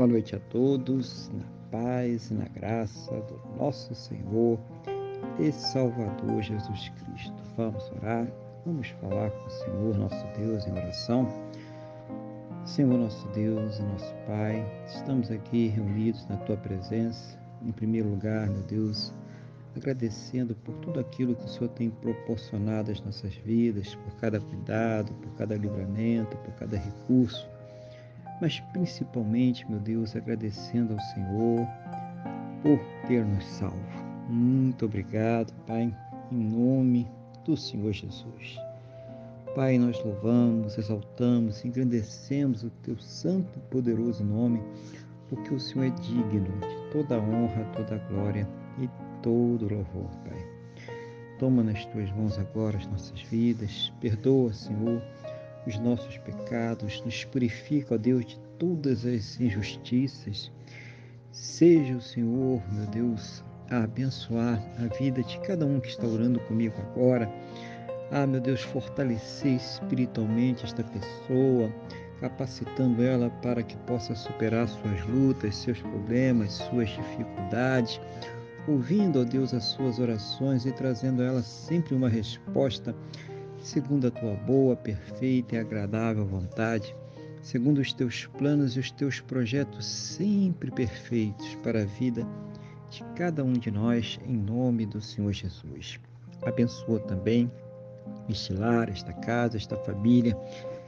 Boa noite a todos, na paz e na graça do nosso Senhor e Salvador Jesus Cristo. Vamos orar, vamos falar com o Senhor, nosso Deus, em oração. Senhor, nosso Deus e nosso Pai, estamos aqui reunidos na Tua presença. Em primeiro lugar, meu Deus, agradecendo por tudo aquilo que o Senhor tem proporcionado às nossas vidas, por cada cuidado, por cada livramento, por cada recurso mas principalmente, meu Deus, agradecendo ao Senhor por ter nos salvo. Muito obrigado, Pai, em nome do Senhor Jesus. Pai, nós louvamos, exaltamos, engrandecemos o teu santo e poderoso nome, porque o Senhor é digno de toda honra, toda glória e todo louvor, Pai. Toma nas tuas mãos agora as nossas vidas, perdoa, Senhor, os nossos pecados, nos purifica, ó Deus, de todas as injustiças. Seja o Senhor, meu Deus, a abençoar a vida de cada um que está orando comigo agora. Ah, meu Deus, fortalecer espiritualmente esta pessoa, capacitando ela para que possa superar suas lutas, seus problemas, suas dificuldades, ouvindo, ó Deus, as suas orações e trazendo a ela sempre uma resposta segundo a tua boa, perfeita e agradável vontade, segundo os teus planos e os teus projetos sempre perfeitos para a vida de cada um de nós, em nome do Senhor Jesus. Abençoa também este lar, esta casa, esta família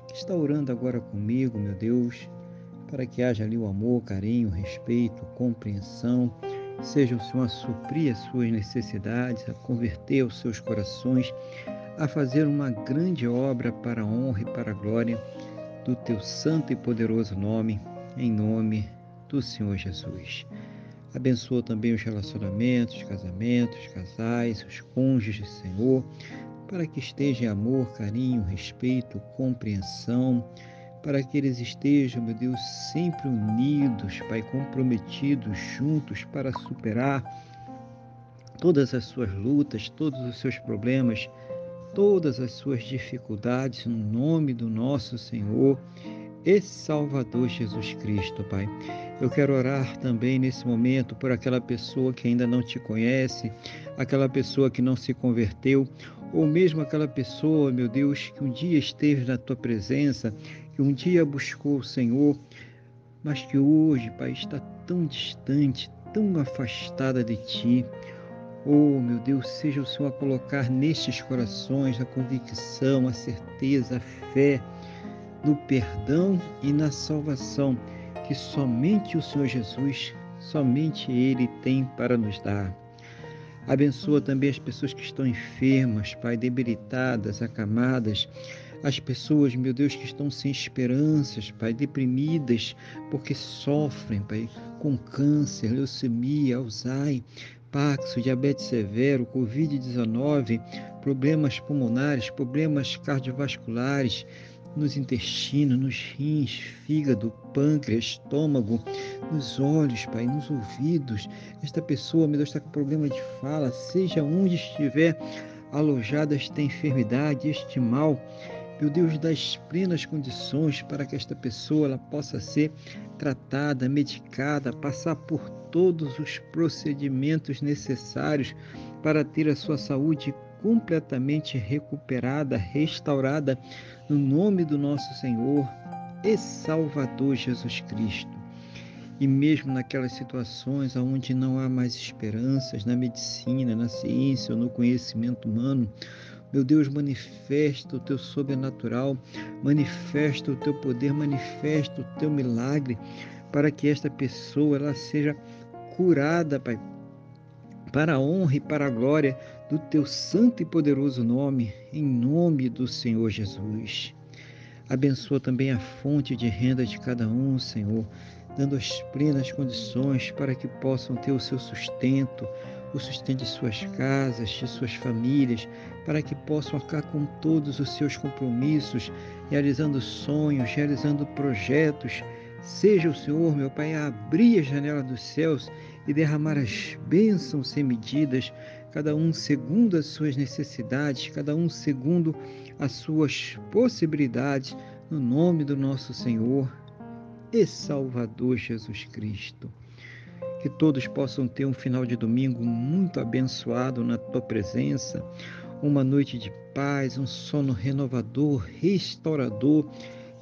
que está orando agora comigo, meu Deus, para que haja ali o amor, carinho, respeito, compreensão. Seja o Senhor a suprir as suas necessidades, a converter os seus corações a fazer uma grande obra para a honra e para a glória do teu santo e poderoso nome, em nome do Senhor Jesus. Abençoa também os relacionamentos, casamentos, casais, os cônjuges, Senhor, para que estejam amor, carinho, respeito, compreensão, para que eles estejam, meu Deus, sempre unidos, Pai, comprometidos juntos para superar todas as suas lutas, todos os seus problemas todas as suas dificuldades no nome do nosso Senhor e Salvador Jesus Cristo, Pai. Eu quero orar também nesse momento por aquela pessoa que ainda não te conhece, aquela pessoa que não se converteu, ou mesmo aquela pessoa, meu Deus, que um dia esteve na tua presença, que um dia buscou o Senhor, mas que hoje, Pai, está tão distante, tão afastada de ti. Oh, meu Deus, seja o Senhor a colocar nestes corações a convicção, a certeza, a fé no perdão e na salvação que somente o Senhor Jesus, somente Ele tem para nos dar. Abençoa também as pessoas que estão enfermas, Pai, debilitadas, acamadas, as pessoas, meu Deus, que estão sem esperanças, Pai, deprimidas, porque sofrem, Pai, com câncer, leucemia, Alzheimer, Paxo, diabetes severo, Covid-19, problemas pulmonares, problemas cardiovasculares, nos intestinos, nos rins, fígado, pâncreas, estômago, nos olhos, Pai, nos ouvidos. Esta pessoa, meu Deus, está com problema de fala, seja onde estiver alojada esta enfermidade, este mal, meu Deus, das plenas condições para que esta pessoa ela possa ser tratada, medicada, passar por todos os procedimentos necessários para ter a sua saúde completamente recuperada, restaurada, no nome do nosso Senhor e Salvador Jesus Cristo. E mesmo naquelas situações onde não há mais esperanças na medicina, na ciência ou no conhecimento humano, meu Deus, manifesta o teu sobrenatural, manifesta o teu poder, manifesta o teu milagre, para que esta pessoa ela seja curada, Pai, para a honra e para a glória do teu santo e poderoso nome, em nome do Senhor Jesus. Abençoa também a fonte de renda de cada um, Senhor, dando as plenas condições para que possam ter o seu sustento, o sustento de suas casas, de suas famílias, para que possam arcar com todos os seus compromissos, realizando sonhos, realizando projetos. Seja o Senhor, meu Pai, a abrir a janela dos céus e derramar as bênçãos sem medidas, cada um segundo as suas necessidades, cada um segundo as suas possibilidades, no nome do nosso Senhor e Salvador Jesus Cristo. Que todos possam ter um final de domingo muito abençoado na tua presença, uma noite de paz, um sono renovador, restaurador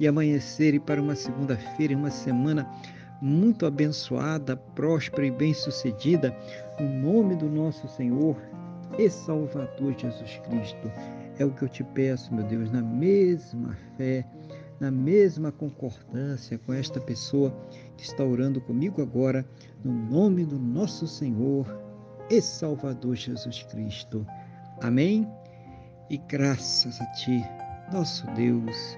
e amanhecer e para uma segunda-feira, uma semana muito abençoada, próspera e bem-sucedida, no nome do nosso Senhor e Salvador Jesus Cristo. É o que eu te peço, meu Deus, na mesma fé, na mesma concordância com esta pessoa que está orando comigo agora, no nome do nosso Senhor e Salvador Jesus Cristo. Amém? E graças a Ti, nosso Deus